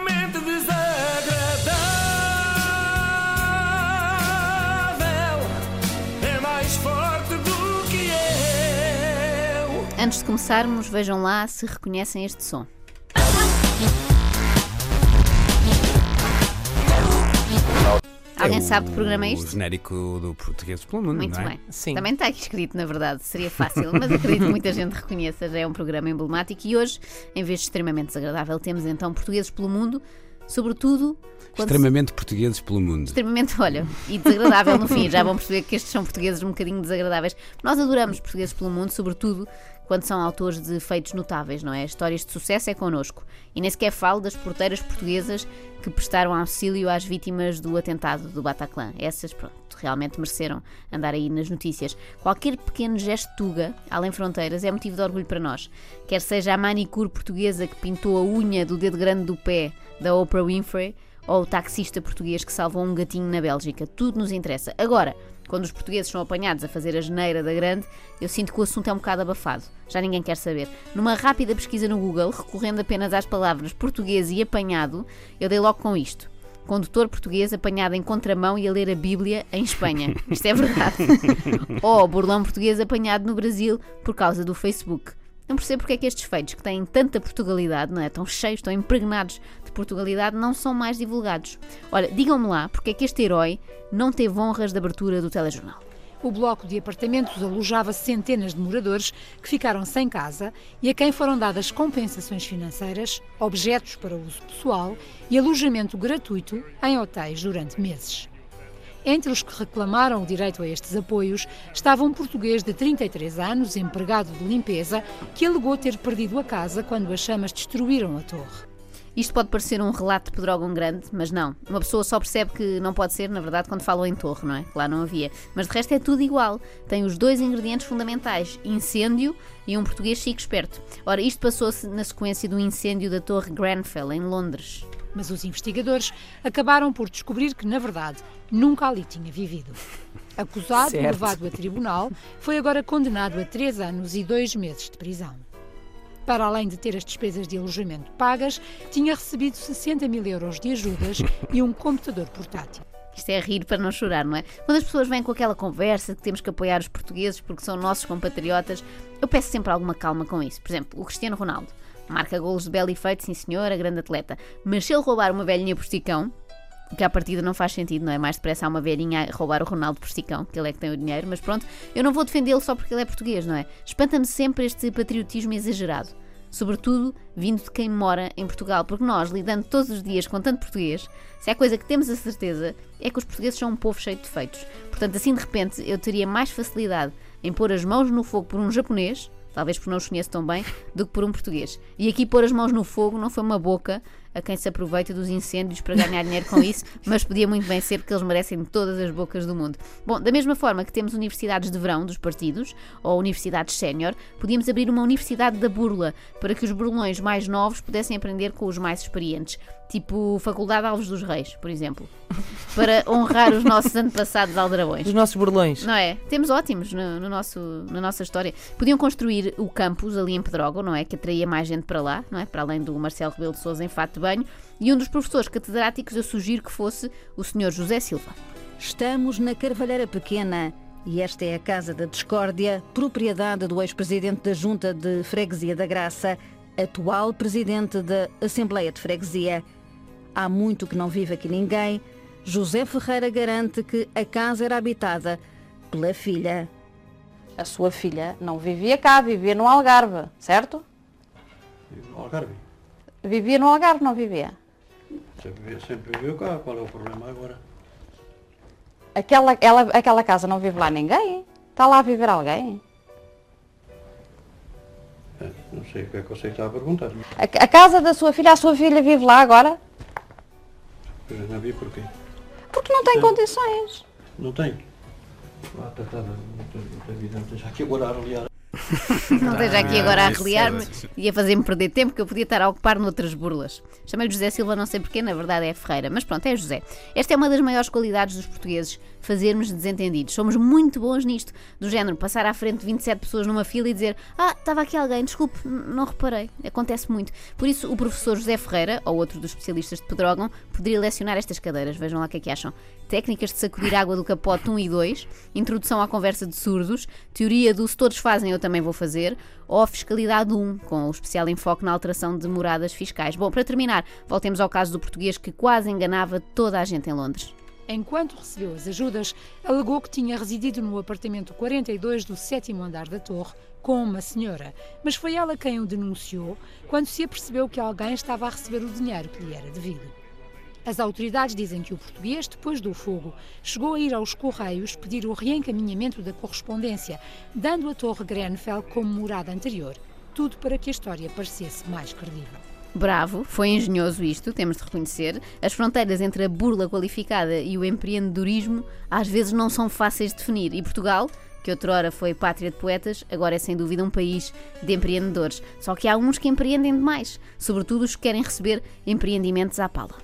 extremamente desagradável. É mais forte do que eu. Antes de começarmos, vejam lá se reconhecem este som. Alguém É o- sabe que programa é O isto? genérico do Português pelo Mundo, Muito não é? bem. Sim. Também está aqui escrito, na verdade, seria fácil, mas acredito que muita gente reconheça, já é um programa emblemático e hoje, em vez de extremamente desagradável, temos então portugueses pelo mundo, sobretudo quando se- Extremamente portugueses pelo mundo. extremamente, olha, e desagradável no fim. Já vão perceber que estes são portugueses um bocadinho desagradáveis. Nós adoramos portugueses pelo mundo, sobretudo quando são autores de feitos notáveis, não é? Histórias de sucesso é connosco. E nem sequer falo das porteiras portuguesas que prestaram auxílio às vítimas do atentado do Bataclan. Essas, pronto, realmente mereceram andar aí nas notícias. Qualquer pequeno gesto tuga, além fronteiras, é motivo de orgulho para nós. Quer seja a manicure portuguesa que pintou a unha do dedo grande do pé da Oprah Winfrey, ou o taxista português que salvou um gatinho na Bélgica. Tudo nos interessa. Agora, quando os portugueses são apanhados a fazer a geneira da grande, eu sinto que o assunto é um bocado abafado. Já ninguém quer saber. Numa rápida pesquisa no Google, recorrendo apenas às palavras português e apanhado, eu dei logo com isto. Condutor português apanhado em contramão e a ler a Bíblia em Espanha. Isto é verdade. Ou burlão português apanhado no Brasil por causa do Facebook. Não percebo porque é que estes feitos, que têm tanta Portugalidade, não é? Tão cheios, tão impregnados de Portugalidade, não são mais divulgados. Ora, digam-me lá porque é que este herói não teve honras de abertura do telejornal. O bloco de apartamentos alojava centenas de moradores que ficaram sem casa e a quem foram dadas compensações financeiras, objetos para uso pessoal e alojamento gratuito em hotéis durante meses. Entre os que reclamaram o direito a estes apoios estava um português de 33 anos, empregado de limpeza, que alegou ter perdido a casa quando as chamas destruíram a torre. Isto pode parecer um relato de Pedrógão grande, mas não. Uma pessoa só percebe que não pode ser, na verdade, quando falam em torre, não é? Que lá não havia. Mas de resto é tudo igual. Tem os dois ingredientes fundamentais: incêndio e um português chique esperto. Ora, isto passou-se na sequência do incêndio da Torre Grenfell, em Londres. Mas os investigadores acabaram por descobrir que, na verdade, nunca ali tinha vivido. Acusado e Certo. levado a tribunal, foi agora condenado a três anos e dois meses de prisão. Para além de ter as despesas de alojamento pagas, tinha recebido 60 mil euros de ajudas e um computador portátil. Isto é rir para não chorar, não é? Quando as pessoas vêm com aquela conversa de que temos que apoiar os portugueses porque são nossos compatriotas, eu peço sempre alguma calma com isso. Por exemplo, o Cristiano Ronaldo. Marca golos de belo efeito, sim senhora, grande atleta. Mas se ele roubar uma velhinha por esticão, que à partida não faz sentido, não é? Mais depressa há uma velhinha a roubar o Ronaldo por esticão, que ele é que tem o dinheiro, mas pronto, eu não vou defendê-lo só porque ele é português, não é? Espanta-me sempre este patriotismo exagerado. Sobretudo vindo de quem mora em Portugal, porque nós, lidando todos os dias com tanto português, se há coisa que temos a certeza é que os portugueses são um povo cheio de defeitos. Portanto, assim de repente, eu teria mais facilidade em pôr as mãos no fogo por um japonês, talvez porque não os conheço tão bem, do que por um português. E aqui pôr as mãos no fogo não foi uma boca a quem se aproveita dos incêndios para ganhar dinheiro com isso, mas podia muito bem ser porque eles merecem todas as bocas do mundo. Bom, da mesma forma que temos universidades de verão dos partidos, ou universidades sénior, podíamos abrir uma universidade da burla, para que os burlões mais novos pudessem aprender com os mais experientes. Tipo Faculdade Alves dos Reis, por exemplo. Para honrar os nossos antepassados aldrabões. Os nossos burlões. Não é? Temos ótimos no, no nosso, na nossa história. Podiam construir o campus ali em Pedrógão, não é? Que atraía mais gente para lá, não é? Para além do Marcelo Rebelo de Sousa em fato de banho. E um dos professores catedráticos eu sugiro que fosse o Sr. José Silva. Estamos na Carvalheira Pequena e esta é a Casa da Discórdia, propriedade do ex-presidente da Junta de Freguesia da Graça, atual presidente da Assembleia de Freguesia. Há muito que não vive aqui ninguém. José Ferreira garante que a casa era habitada pela filha. A sua filha não vivia cá, vivia no Algarve, certo? Algarve. Vivia no Algarve, não vivia? Sempre, sempre viveu cá, qual é o problema agora? Aquela, ela, aquela casa não vive lá ninguém? Está lá a viver alguém? É, não sei o que é que você está a perguntar. A, a casa da sua filha, a sua filha vive lá agora? Eu não vi porquê. Porque não tem condições. Não tem. Ah, tá, tá, não tem- não tem vida, não aqui agora a aliar. Não esteja aqui agora a reliar-me é- e a fazer-me perder tempo que eu podia estar a ocupar noutras burlas. Chamei-lhe José Silva, não sei porquê, na verdade é Ferreira, mas pronto, é José. Esta é uma das maiores qualidades dos portugueses, fazermos desentendidos. Somos muito bons nisto, do género passar à frente de 27 pessoas numa fila e dizer Ah, estava aqui alguém, desculpe, não reparei. Acontece muito. Por isso, o professor José Ferreira, ou outro dos especialistas de Pedrógão, poderia lecionar estas cadeiras. Vejam lá o que é que acham. Técnicas de sacudir água do capote 1 e 2, introdução à conversa de surdos, teoria do se todos fazem eu também vou fazer, ou fiscalidade 1, com o especial enfoque na alteração de moradas fiscais. Bom, para terminar, voltemos ao caso do português que quase enganava toda a gente em Londres. Enquanto recebeu as ajudas, alegou que tinha residido no apartamento 42 do sétimo andar da torre com uma senhora, mas foi ela quem o denunciou quando se apercebeu que alguém estava a receber o dinheiro que lhe era devido. As autoridades dizem que o português, depois do fogo, chegou a ir aos Correios pedir o reencaminhamento da correspondência, dando a Torre Grenfell como morada anterior. Tudo para que a história parecesse mais credível. Bravo, foi engenhoso isto, temos de reconhecer. As fronteiras entre a burla qualificada e o empreendedorismo às vezes não são fáceis de definir. E Portugal, que outrora foi pátria de poetas, agora é sem dúvida um país de empreendedores. Só que há uns que empreendem demais, sobretudo os que querem receber empreendimentos à pala.